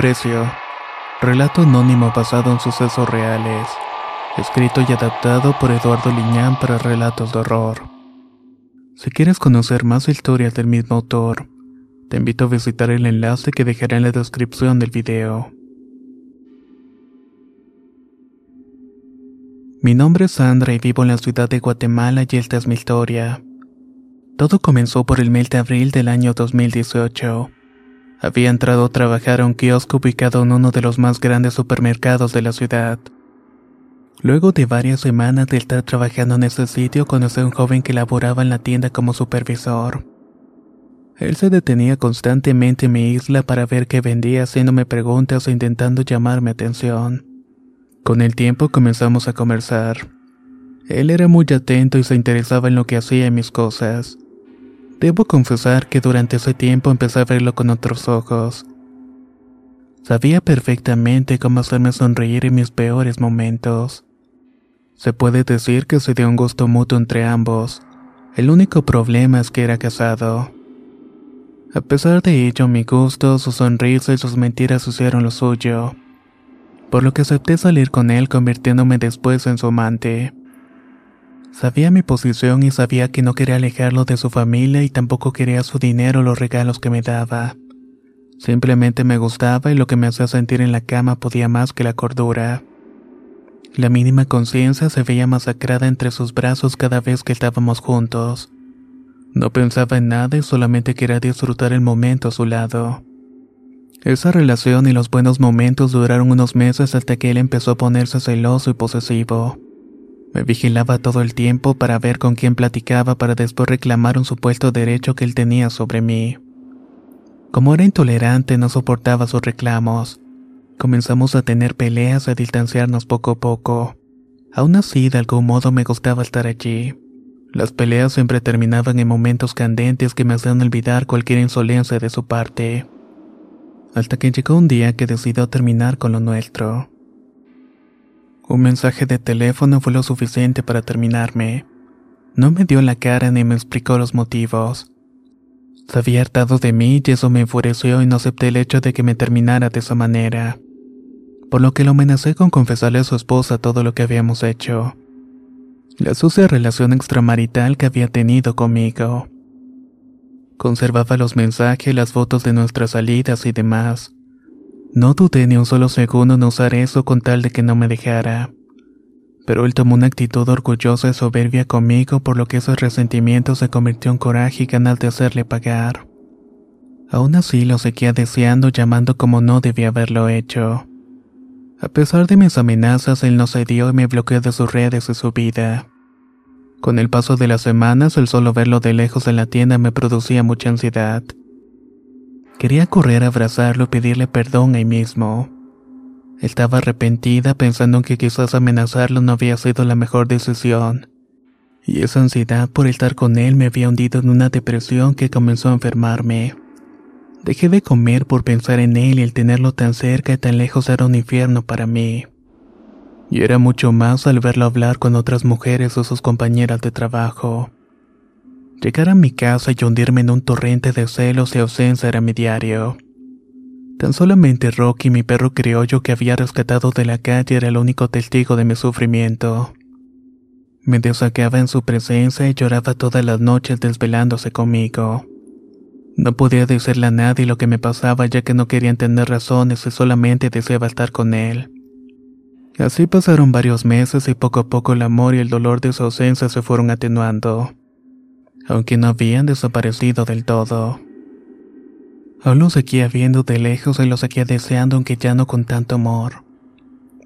El precio. Relato anónimo basado en sucesos reales. Escrito y adaptado por Eduardo Liñán para relatos de horror. Si quieres conocer más historias del mismo autor, te invito a visitar el enlace que dejaré en la descripción del video. Mi nombre es Sandra y vivo en la ciudad de Guatemala y esta es mi historia. Todo comenzó por el mes de abril del año 2018. Había entrado a trabajar a un kiosco ubicado en uno de los más grandes supermercados de la ciudad. Luego de varias semanas de estar trabajando en ese sitio, conocí a un joven que laboraba en la tienda como supervisor. Él se detenía constantemente en mi isla para ver qué vendía, haciéndome preguntas e intentando llamar mi atención. Con el tiempo comenzamos a conversar. Él era muy atento y se interesaba en lo que hacía y mis cosas. Debo confesar que durante ese tiempo empecé a verlo con otros ojos. Sabía perfectamente cómo hacerme sonreír en mis peores momentos. Se puede decir que se dio un gusto mutuo entre ambos. El único problema es que era casado. A pesar de ello, mi gusto, su sonrisa y sus mentiras hicieron lo suyo. Por lo que acepté salir con él convirtiéndome después en su amante. Sabía mi posición y sabía que no quería alejarlo de su familia y tampoco quería su dinero o los regalos que me daba. Simplemente me gustaba y lo que me hacía sentir en la cama podía más que la cordura. La mínima conciencia se veía masacrada entre sus brazos cada vez que estábamos juntos. No pensaba en nada y solamente quería disfrutar el momento a su lado. Esa relación y los buenos momentos duraron unos meses hasta que él empezó a ponerse celoso y posesivo. Me vigilaba todo el tiempo para ver con quién platicaba para después reclamar un supuesto derecho que él tenía sobre mí. Como era intolerante, no soportaba sus reclamos. Comenzamos a tener peleas a distanciarnos poco a poco. Aún así, de algún modo me gustaba estar allí. Las peleas siempre terminaban en momentos candentes que me hacían olvidar cualquier insolencia de su parte. Hasta que llegó un día que decidió terminar con lo nuestro. Un mensaje de teléfono fue lo suficiente para terminarme. No me dio la cara ni me explicó los motivos. Se había hartado de mí y eso me enfureció y no acepté el hecho de que me terminara de esa manera. Por lo que lo amenacé con confesarle a su esposa todo lo que habíamos hecho. La sucia relación extramarital que había tenido conmigo. Conservaba los mensajes, las fotos de nuestras salidas y demás. No dudé ni un solo segundo en usar eso con tal de que no me dejara. Pero él tomó una actitud orgullosa y soberbia conmigo por lo que ese resentimiento se convirtió en coraje y ganas de hacerle pagar. Aún así lo seguía deseando llamando como no debía haberlo hecho. A pesar de mis amenazas, él no cedió y me bloqueó de sus redes y su vida. Con el paso de las semanas, el solo verlo de lejos en la tienda me producía mucha ansiedad. Quería correr a abrazarlo y pedirle perdón ahí mismo. Estaba arrepentida pensando en que quizás amenazarlo no había sido la mejor decisión. Y esa ansiedad por estar con él me había hundido en una depresión que comenzó a enfermarme. Dejé de comer por pensar en él y el tenerlo tan cerca y tan lejos era un infierno para mí. Y era mucho más al verlo hablar con otras mujeres o sus compañeras de trabajo. Llegar a mi casa y hundirme en un torrente de celos y ausencia era mi diario. Tan solamente Rocky, mi perro criollo que había rescatado de la calle, era el único testigo de mi sufrimiento. Me desaqueaba en su presencia y lloraba todas las noches desvelándose conmigo. No podía decirle a nadie lo que me pasaba ya que no quería entender razones y solamente deseaba estar con él. Así pasaron varios meses y poco a poco el amor y el dolor de su ausencia se fueron atenuando, aunque no habían desaparecido del todo. Aún lo seguía viendo de lejos y lo seguía deseando aunque ya no con tanto amor.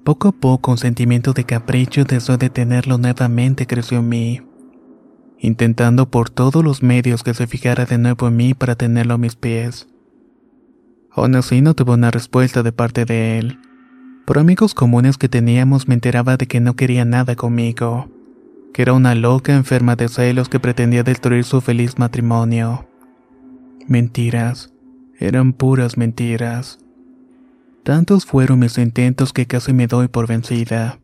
Poco a poco un sentimiento de capricho y deseo de tenerlo nuevamente creció en mí, intentando por todos los medios que se fijara de nuevo en mí para tenerlo a mis pies. Aún así no tuve una respuesta de parte de él. Por amigos comunes que teníamos me enteraba de que no quería nada conmigo, que era una loca enferma de celos que pretendía destruir su feliz matrimonio. Mentiras, eran puras mentiras. Tantos fueron mis intentos que casi me doy por vencida.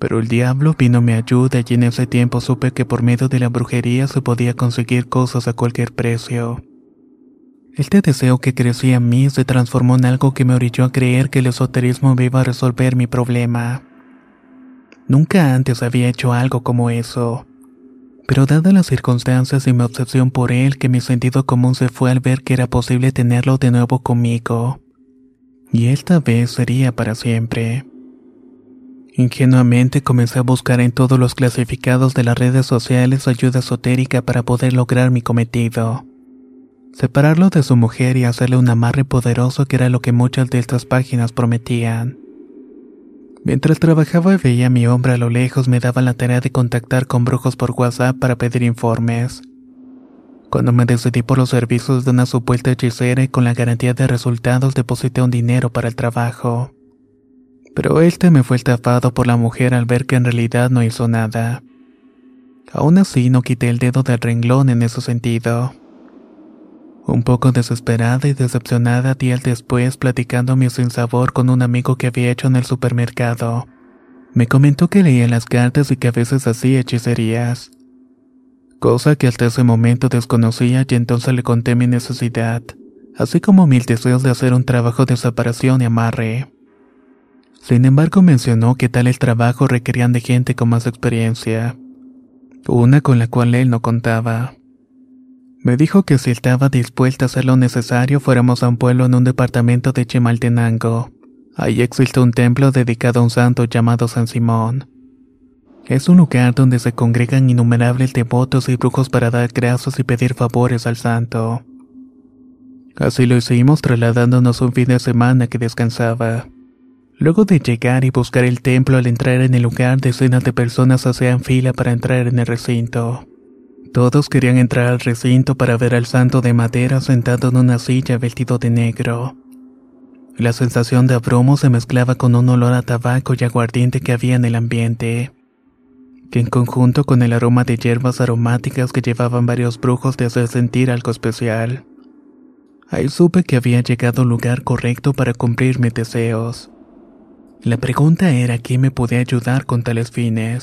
Pero el diablo vino a mi ayuda y en ese tiempo supe que por medio de la brujería se podía conseguir cosas a cualquier precio. Este deseo que crecía en mí se transformó en algo que me orilló a creer que el esoterismo me iba a resolver mi problema. Nunca antes había hecho algo como eso. Pero dadas las circunstancias y mi obsesión por él, que mi sentido común se fue al ver que era posible tenerlo de nuevo conmigo. Y esta vez sería para siempre. Ingenuamente comencé a buscar en todos los clasificados de las redes sociales ayuda esotérica para poder lograr mi cometido separarlo de su mujer y hacerle un amarre poderoso que era lo que muchas de estas páginas prometían. Mientras trabajaba y veía a mi hombre a lo lejos, me daba la tarea de contactar con brujos por WhatsApp para pedir informes. Cuando me decidí por los servicios de una supuesta hechicera y con la garantía de resultados deposité un dinero para el trabajo. Pero este me fue estafado por la mujer al ver que en realidad no hizo nada. Aún así no quité el dedo del renglón en ese sentido. Un poco desesperada y decepcionada días después platicando mi sinsabor con un amigo que había hecho en el supermercado. Me comentó que leía las cartas y que a veces hacía hechicerías. Cosa que hasta ese momento desconocía y entonces le conté mi necesidad, así como mil deseos de hacer un trabajo de separación y amarre. Sin embargo mencionó que tales trabajos requerían de gente con más experiencia, una con la cual él no contaba. Me dijo que si estaba dispuesta a hacer lo necesario fuéramos a un pueblo en un departamento de Chimaltenango. Ahí existe un templo dedicado a un santo llamado San Simón. Es un lugar donde se congregan innumerables devotos y brujos para dar gracias y pedir favores al santo. Así lo hicimos trasladándonos un fin de semana que descansaba. Luego de llegar y buscar el templo al entrar en el lugar, decenas de personas hacían fila para entrar en el recinto. Todos querían entrar al recinto para ver al santo de madera sentado en una silla vestido de negro. La sensación de abrumo se mezclaba con un olor a tabaco y aguardiente que había en el ambiente, que en conjunto con el aroma de hierbas aromáticas que llevaban varios brujos de hacer sentir algo especial. Ahí supe que había llegado al lugar correcto para cumplir mis deseos. La pregunta era quién me podía ayudar con tales fines.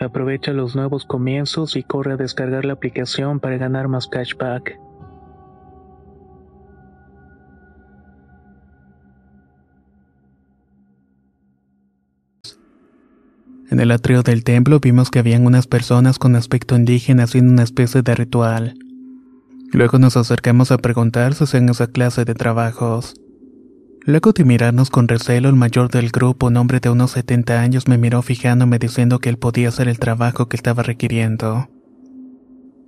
Aprovecha los nuevos comienzos y corre a descargar la aplicación para ganar más cashback. En el atrio del templo vimos que habían unas personas con aspecto indígena haciendo una especie de ritual. Luego nos acercamos a preguntar si hacían esa clase de trabajos. Luego de mirarnos con recelo, el mayor del grupo, un hombre de unos 70 años, me miró fijándome diciendo que él podía hacer el trabajo que estaba requiriendo.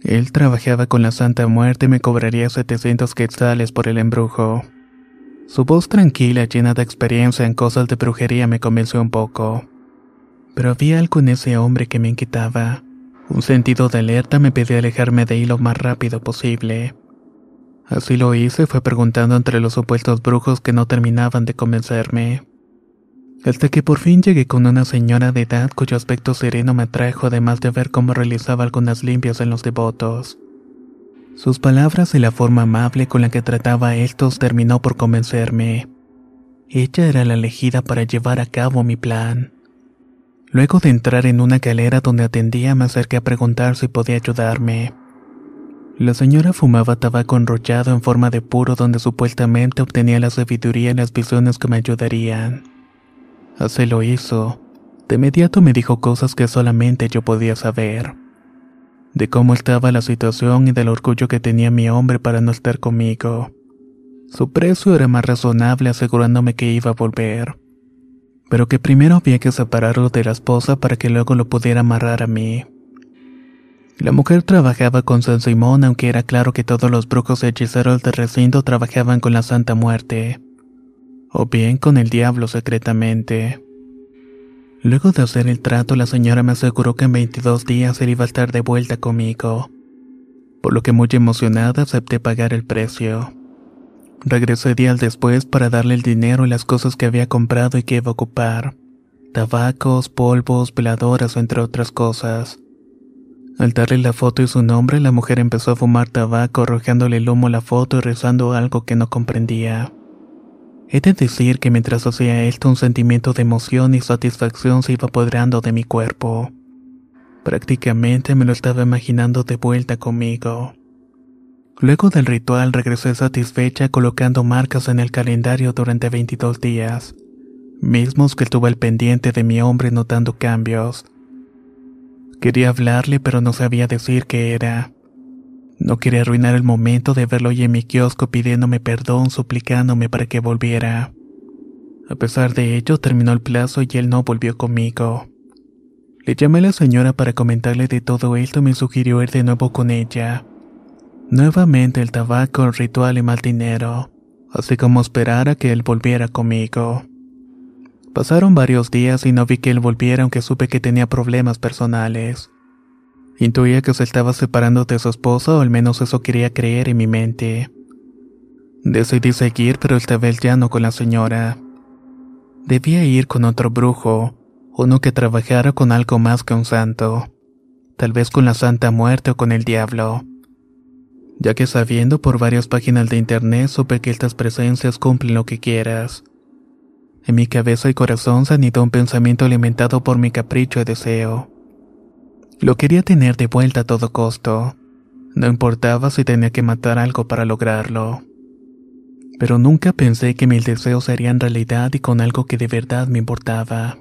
Él trabajaba con la Santa Muerte y me cobraría 700 quetzales por el embrujo. Su voz tranquila, llena de experiencia en cosas de brujería, me convenció un poco. Pero había algo en ese hombre que me inquietaba. Un sentido de alerta me pedía alejarme de ahí lo más rápido posible. Así lo hice, fue preguntando entre los supuestos brujos que no terminaban de convencerme. Hasta que por fin llegué con una señora de edad cuyo aspecto sereno me atrajo además de ver cómo realizaba algunas limpias en los devotos. Sus palabras y la forma amable con la que trataba a estos terminó por convencerme. Ella era la elegida para llevar a cabo mi plan. Luego de entrar en una galera donde atendía me acerqué a preguntar si podía ayudarme. La señora fumaba tabaco enrollado en forma de puro donde supuestamente obtenía la sabiduría y las visiones que me ayudarían. Así lo hizo. De inmediato me dijo cosas que solamente yo podía saber. De cómo estaba la situación y del orgullo que tenía mi hombre para no estar conmigo. Su precio era más razonable asegurándome que iba a volver. Pero que primero había que separarlo de la esposa para que luego lo pudiera amarrar a mí. La mujer trabajaba con San Simón, aunque era claro que todos los brujos hechiceros del recinto trabajaban con la Santa Muerte, o bien con el diablo secretamente. Luego de hacer el trato, la señora me aseguró que en 22 días él iba a estar de vuelta conmigo, por lo que muy emocionada acepté pagar el precio. Regresé días después para darle el dinero y las cosas que había comprado y que iba a ocupar. Tabacos, polvos, veladoras, entre otras cosas. Al darle la foto y su nombre, la mujer empezó a fumar tabaco, arrojándole el humo a la foto y rezando algo que no comprendía. He de decir que mientras hacía esto, un sentimiento de emoción y satisfacción se iba apoderando de mi cuerpo. Prácticamente me lo estaba imaginando de vuelta conmigo. Luego del ritual regresé satisfecha colocando marcas en el calendario durante 22 días, mismos que estuve al pendiente de mi hombre notando cambios. Quería hablarle, pero no sabía decir qué era. No quería arruinar el momento de verlo hoy en mi kiosco pidiéndome perdón, suplicándome para que volviera. A pesar de ello, terminó el plazo y él no volvió conmigo. Le llamé a la señora para comentarle de todo esto y me sugirió ir de nuevo con ella. Nuevamente el tabaco, el ritual y mal dinero, así como esperar a que él volviera conmigo. Pasaron varios días y no vi que él volviera aunque supe que tenía problemas personales. Intuía que se estaba separando de su esposa o al menos eso quería creer en mi mente. Decidí seguir pero esta vez ya no con la señora. Debía ir con otro brujo, uno que trabajara con algo más que un santo, tal vez con la Santa Muerte o con el diablo. Ya que sabiendo por varias páginas de internet supe que estas presencias cumplen lo que quieras. En mi cabeza y corazón se anidó un pensamiento alimentado por mi capricho y deseo. Lo quería tener de vuelta a todo costo. No importaba si tenía que matar algo para lograrlo. Pero nunca pensé que mis deseos serían realidad y con algo que de verdad me importaba.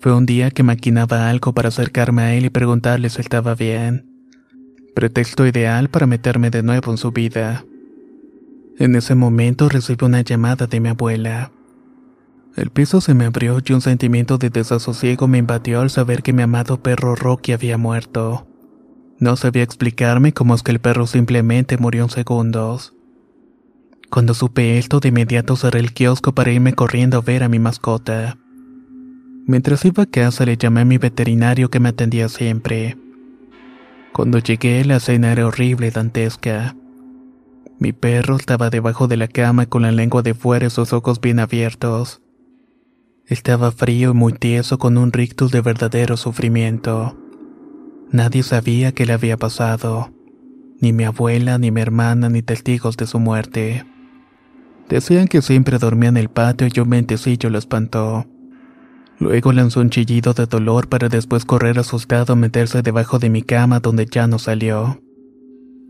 Fue un día que maquinaba algo para acercarme a él y preguntarle si estaba bien. Pretexto ideal para meterme de nuevo en su vida. En ese momento recibí una llamada de mi abuela. El piso se me abrió y un sentimiento de desasosiego me invadió al saber que mi amado perro Rocky había muerto. No sabía explicarme cómo es que el perro simplemente murió en segundos. Cuando supe esto, de inmediato cerré el kiosco para irme corriendo a ver a mi mascota. Mientras iba a casa le llamé a mi veterinario que me atendía siempre. Cuando llegué la escena era horrible y dantesca. Mi perro estaba debajo de la cama con la lengua de fuera y sus ojos bien abiertos. Estaba frío y muy tieso con un rictus de verdadero sufrimiento. Nadie sabía qué le había pasado. Ni mi abuela, ni mi hermana, ni testigos de su muerte. Decían que siempre dormía en el patio y un mentecillo lo espantó. Luego lanzó un chillido de dolor para después correr asustado a meterse debajo de mi cama donde ya no salió.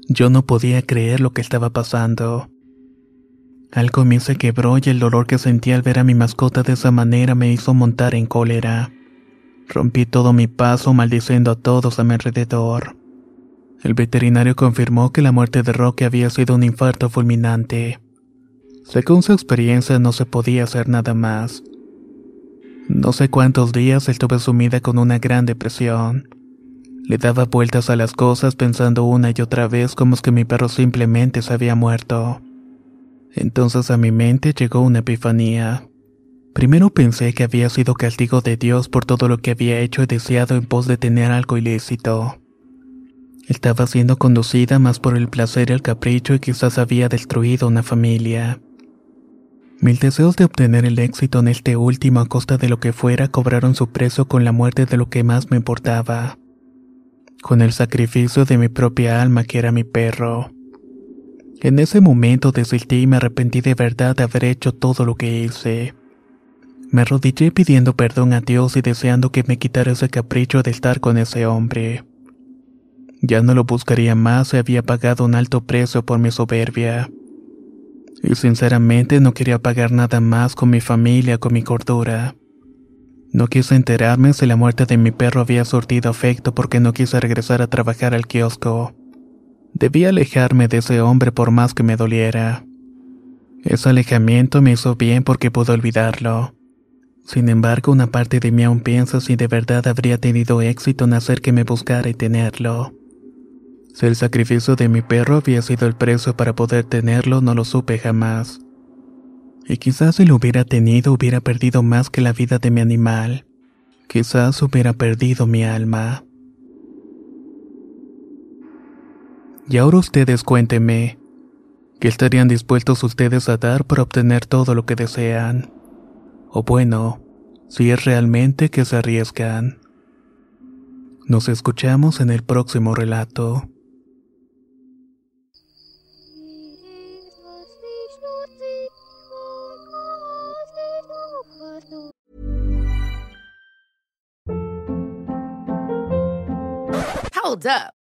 Yo no podía creer lo que estaba pasando. Algo me se quebró y el dolor que sentí al ver a mi mascota de esa manera me hizo montar en cólera. Rompí todo mi paso maldiciendo a todos a mi alrededor. El veterinario confirmó que la muerte de Roque había sido un infarto fulminante. Según su experiencia no se podía hacer nada más. No sé cuántos días estuve sumida con una gran depresión. Le daba vueltas a las cosas pensando una y otra vez como es que mi perro simplemente se había muerto. Entonces a mi mente llegó una epifanía. Primero pensé que había sido castigo de Dios por todo lo que había hecho y deseado en pos de tener algo ilícito. Estaba siendo conducida más por el placer y el capricho y quizás había destruido una familia. Mis deseos de obtener el éxito en este último a costa de lo que fuera cobraron su precio con la muerte de lo que más me importaba. Con el sacrificio de mi propia alma que era mi perro. En ese momento desistí y me arrepentí de verdad de haber hecho todo lo que hice. Me arrodillé pidiendo perdón a Dios y deseando que me quitara ese capricho de estar con ese hombre. Ya no lo buscaría más y había pagado un alto precio por mi soberbia y sinceramente no quería pagar nada más con mi familia, con mi cordura. No quise enterarme si la muerte de mi perro había surtido efecto porque no quise regresar a trabajar al kiosco. Debía alejarme de ese hombre por más que me doliera. Ese alejamiento me hizo bien porque pude olvidarlo. Sin embargo, una parte de mí aún piensa si de verdad habría tenido éxito en hacer que me buscara y tenerlo. Si el sacrificio de mi perro había sido el precio para poder tenerlo, no lo supe jamás. Y quizás si lo hubiera tenido hubiera perdido más que la vida de mi animal. Quizás hubiera perdido mi alma. Y ahora ustedes cuéntenme, ¿qué estarían dispuestos ustedes a dar para obtener todo lo que desean? O bueno, si es realmente que se arriesgan. Nos escuchamos en el próximo relato. Hold up.